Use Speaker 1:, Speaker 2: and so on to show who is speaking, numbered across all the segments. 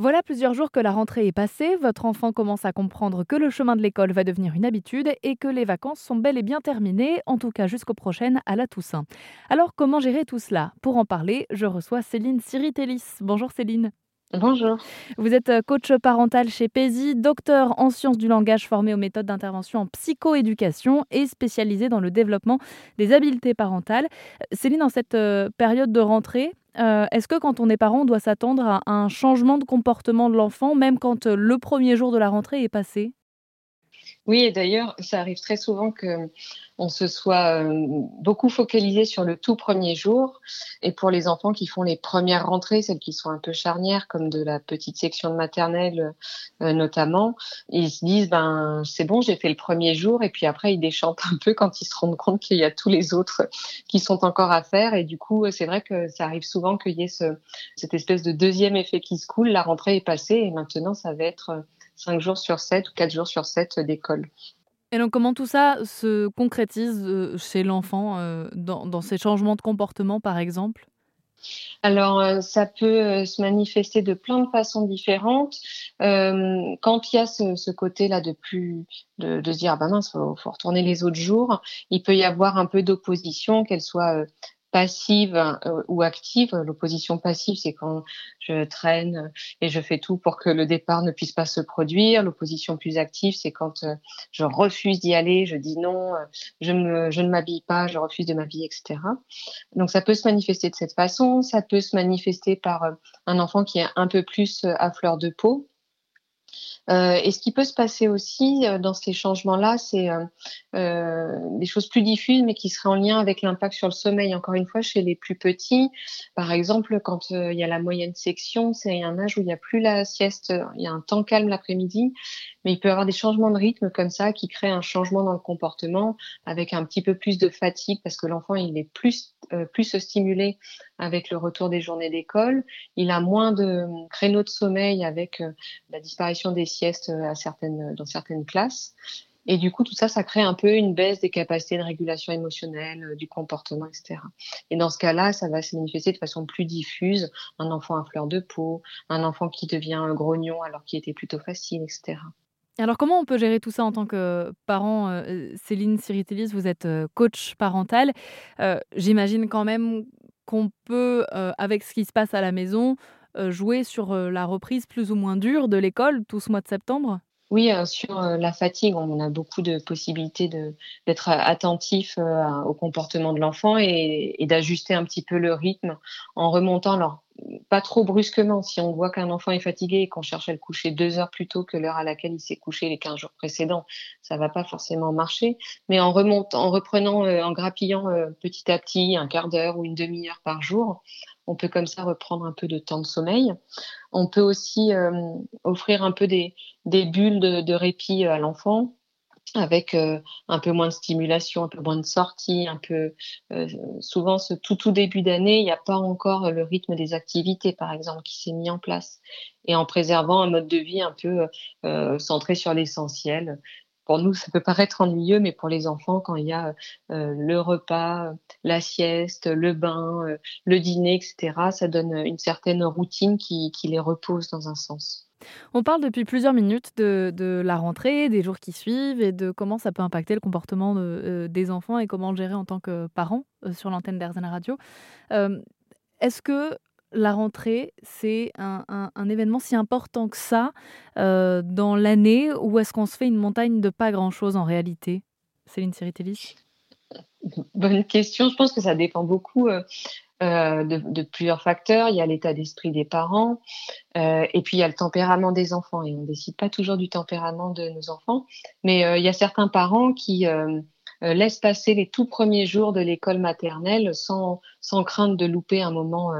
Speaker 1: Voilà plusieurs jours que la rentrée est passée, votre enfant commence à comprendre que le chemin de l'école va devenir une habitude et que les vacances sont bel et bien terminées, en tout cas jusqu'aux prochaines à la Toussaint. Alors comment gérer tout cela? Pour en parler, je reçois Céline Siritelis. Bonjour Céline.
Speaker 2: Bonjour.
Speaker 1: Vous êtes euh, coach parental chez PESI, docteur en sciences du langage formé aux méthodes d'intervention en psychoéducation et spécialisé dans le développement des habiletés parentales. Céline, en cette euh, période de rentrée, euh, est-ce que quand on est parent, on doit s'attendre à un changement de comportement de l'enfant, même quand euh, le premier jour de la rentrée est passé?
Speaker 2: Oui, et d'ailleurs, ça arrive très souvent que on se soit euh, beaucoup focalisé sur le tout premier jour. Et pour les enfants qui font les premières rentrées, celles qui sont un peu charnières, comme de la petite section de maternelle euh, notamment, ils se disent ben c'est bon, j'ai fait le premier jour, et puis après ils déchantent un peu quand ils se rendent compte qu'il y a tous les autres qui sont encore à faire. Et du coup, c'est vrai que ça arrive souvent qu'il y ait ce, cette espèce de deuxième effet qui se coule. La rentrée est passée, et maintenant ça va être cinq jours sur sept ou quatre jours sur sept d'école.
Speaker 1: Et donc, comment tout ça se concrétise euh, chez l'enfant euh, dans, ces changements de comportement, par exemple?
Speaker 2: Alors, euh, ça peut se manifester de plein de façons différentes. quand il y a ce, côté-là de plus de, se dire, ah ben mince, faut, faut retourner les autres jours, il peut y avoir un peu d'opposition, qu'elle soit passive euh, ou active. L'opposition passive, c'est quand je traîne et je fais tout pour que le départ ne puisse pas se produire. L'opposition plus active, c'est quand euh, je refuse d'y aller, je dis non, euh, je, me, je ne m'habille pas, je refuse de m'habiller, etc. Donc ça peut se manifester de cette façon. Ça peut se manifester par un enfant qui est un peu plus à fleur de peau, et ce qui peut se passer aussi euh, dans ces changements-là, c'est euh, des choses plus diffuses, mais qui seraient en lien avec l'impact sur le sommeil. Encore une fois, chez les plus petits, par exemple, quand il y a la moyenne section, c'est un âge où il n'y a plus la sieste, il y a un temps calme l'après-midi, mais il peut y avoir des changements de rythme comme ça qui créent un changement dans le comportement avec un petit peu plus de fatigue parce que l'enfant il est plus plus stimulé avec le retour des journées d'école, il a moins de créneaux de sommeil avec la disparition des siestes à certaines, dans certaines classes. Et du coup, tout ça, ça crée un peu une baisse des capacités de régulation émotionnelle, euh, du comportement, etc. Et dans ce cas-là, ça va se manifester de façon plus diffuse. Un enfant à fleur de peau, un enfant qui devient un grognon alors qu'il était plutôt facile, etc.
Speaker 1: Alors comment on peut gérer tout ça en tant que parent euh, Céline Siritelis, vous êtes euh, coach parental. J'imagine quand même qu'on peut, avec ce qui se passe à la maison, euh, jouer sur euh, la reprise plus ou moins dure de l'école tout ce mois de septembre?
Speaker 2: Oui, euh, sur la fatigue, on a beaucoup de possibilités d'être attentif au comportement de l'enfant et, et d'ajuster un petit peu le rythme en remontant. Alors, pas trop brusquement. Si on voit qu'un enfant est fatigué et qu'on cherche à le coucher deux heures plus tôt que l'heure à laquelle il s'est couché les 15 jours précédents, ça va pas forcément marcher. Mais en remontant, en reprenant, euh, en grappillant euh, petit à petit un quart d'heure ou une demi-heure par jour, on peut comme ça reprendre un peu de temps de sommeil. On peut aussi euh, offrir un peu des, des bulles de, de répit à l'enfant avec euh, un peu moins de stimulation, un peu moins de sortie, un peu euh, souvent ce tout tout début d'année, il n'y a pas encore le rythme des activités par exemple qui s'est mis en place et en préservant un mode de vie un peu euh, centré sur l'essentiel. Pour nous, ça peut paraître ennuyeux, mais pour les enfants, quand il y a le repas, la sieste, le bain, le dîner, etc., ça donne une certaine routine qui, qui les repose dans un sens.
Speaker 1: On parle depuis plusieurs minutes de, la rentrée, des jours qui suivent et de comment ça peut impacter le comportement euh, des enfants et comment le gérer en tant que parent euh, sur l'antenne d'Airzen Radio. Euh, est-ce que la rentrée, c'est un, événement si important que ça dans l'année ou est-ce qu'on se fait une montagne de pas grand-chose en réalité? Céline Siritelis
Speaker 2: Bonne question. Je pense que ça dépend beaucoup de, plusieurs facteurs. Il y a l'état d'esprit des parents euh, et puis il y a le tempérament des enfants. Et on ne décide pas toujours du tempérament de nos enfants, mais euh, il y a certains parents qui laissent passer les tout premiers jours de l'école maternelle sans, sans crainte de louper un moment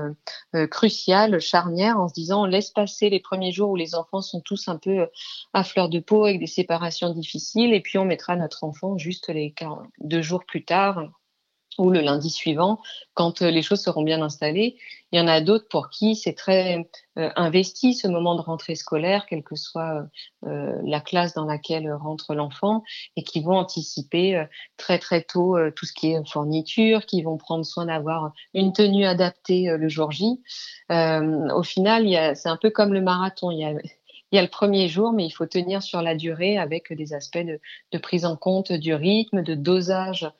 Speaker 2: crucial, charnière, en se disant on laisse passer les premiers jours où les enfants sont tous un peu à fleur de peau avec des séparations difficiles et puis on mettra notre enfant juste les deux jours plus tard ou le lundi suivant, quand euh, les choses seront bien installées. Il y en a d'autres pour qui c'est très euh, investi ce moment de rentrée scolaire, quelle que soit euh, la classe dans laquelle rentre l'enfant, et qui vont anticiper très très tôt tout ce qui est fourniture, qui vont prendre soin d'avoir une tenue adaptée le jour J. au final, c'est un peu comme le marathon. Il y a le premier jour, mais il faut tenir sur la durée avec des aspects de, prise en compte du rythme, de dosage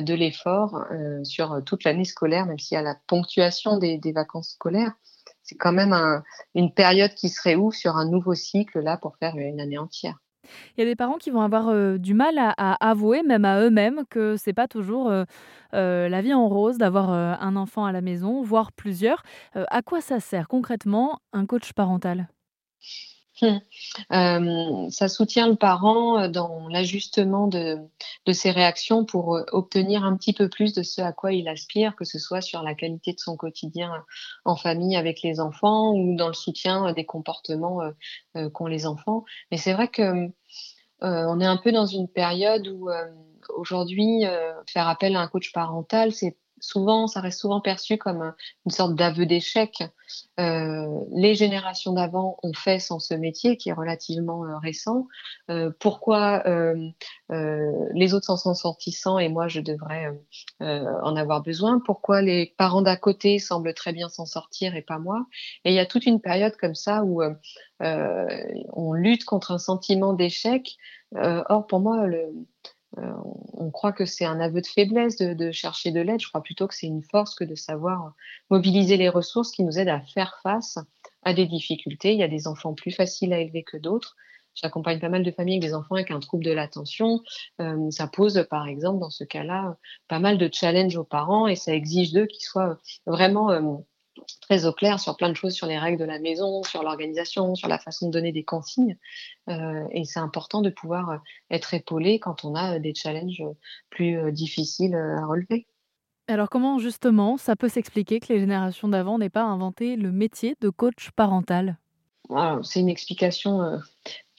Speaker 2: de l'effort euh, sur toute l'année scolaire, même s'il y a la ponctuation des, vacances scolaires. C'est quand même une période qui se réouvre sur un nouveau cycle là pour faire une année entière.
Speaker 1: Il y a des parents qui vont avoir euh, du mal à, avouer, même à eux-mêmes, que c'est pas toujours la vie en rose d'avoir un enfant à la maison, voire plusieurs. à quoi ça sert concrètement un coach parental?
Speaker 2: Euh, ça soutient le parent euh, dans l'ajustement de, ses réactions pour euh, obtenir un petit peu plus de ce à quoi il aspire, que ce soit sur la qualité de son quotidien en famille avec les enfants ou dans le soutien des comportements qu'ont les enfants. Mais c'est vrai que on est un peu dans une période où aujourd'hui faire appel à un coach parental, c'est souvent, ça reste souvent perçu comme une sorte d'aveu d'échec. Euh, les générations d'avant ont fait sans ce métier qui est relativement euh, récent. Euh, pourquoi les autres s'en sont sortis sans et moi je devrais en avoir besoin? Pourquoi les parents d'à côté semblent très bien s'en sortir et pas moi? Et il y a toute une période comme ça où on lutte contre un sentiment d'échec. or, pour moi, le, on croit que c'est un aveu de faiblesse de, chercher de l'aide. Je crois plutôt que c'est une force que de savoir mobiliser les ressources qui nous aident à faire face à des difficultés. Il y a des enfants plus faciles à élever que d'autres. J'accompagne pas mal de familles avec des enfants avec un trouble de l'attention. Euh, ça pose, par exemple, dans ce cas-là, pas mal de challenges aux parents et ça exige d'eux qu'ils soient vraiment euh, très au clair sur plein de choses, sur les règles de la maison, sur l'organisation, sur la façon de donner des consignes. Euh, et c'est important de pouvoir euh, être épaulé quand on a euh, des challenges plus difficiles à relever.
Speaker 1: Alors comment justement ça peut s'expliquer que les générations d'avant n'aient pas inventé le métier de coach parental?
Speaker 2: C'est une explication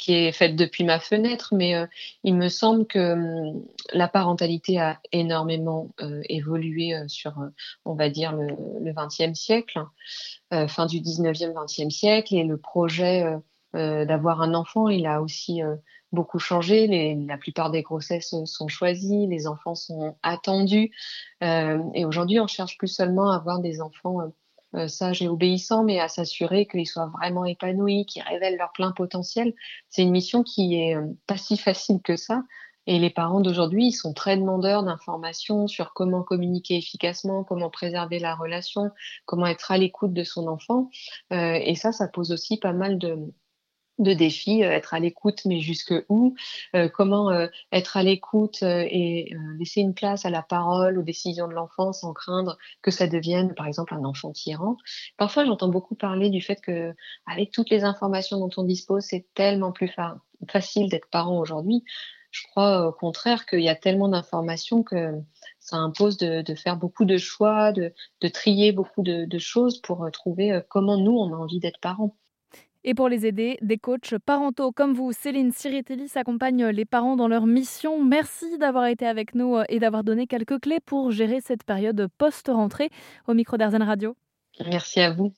Speaker 2: qui est faite depuis ma fenêtre, mais euh, il me semble que hum, la parentalité a énormément euh, évolué euh, sur, on va dire, le, 20e siècle, fin du 19e, 20e siècle, et le projet d'avoir un enfant, il a aussi beaucoup changé. La plupart des grossesses sont choisies, les enfants sont attendus, et aujourd'hui, on cherche plus seulement à avoir des enfants euh, sage et obéissant, mais à s'assurer qu'ils soient vraiment épanouis, qu'ils révèlent leur plein potentiel. C'est une mission qui est euh, pas si facile que ça. Et les parents d'aujourd'hui, ils sont très demandeurs d'informations sur comment communiquer efficacement, comment préserver la relation, comment être à l'écoute de son enfant. Euh, et ça, ça pose aussi pas mal de, de défis, euh, être à l'écoute, mais jusque où euh, Comment euh, être à l'écoute et laisser une place à la parole, aux décisions de l'enfant sans craindre que ça devienne, par exemple, un enfant tyran. Parfois, j'entends beaucoup parler du fait que, avec toutes les informations dont on dispose, c'est tellement plus facile d'être parent aujourd'hui. Je crois au contraire qu'il y a tellement d'informations que ça impose de, faire beaucoup de choix, de, trier beaucoup de, de choses pour trouver comment nous, on a envie d'être parents.
Speaker 1: Et pour les aider, des coachs parentaux comme vous, Céline Siritelli, s'accompagnent les parents dans leur mission. Merci d'avoir été avec nous euh, et d'avoir donné quelques clés pour gérer cette période post-rentrée au micro d'Arzen Radio.
Speaker 2: Merci à vous.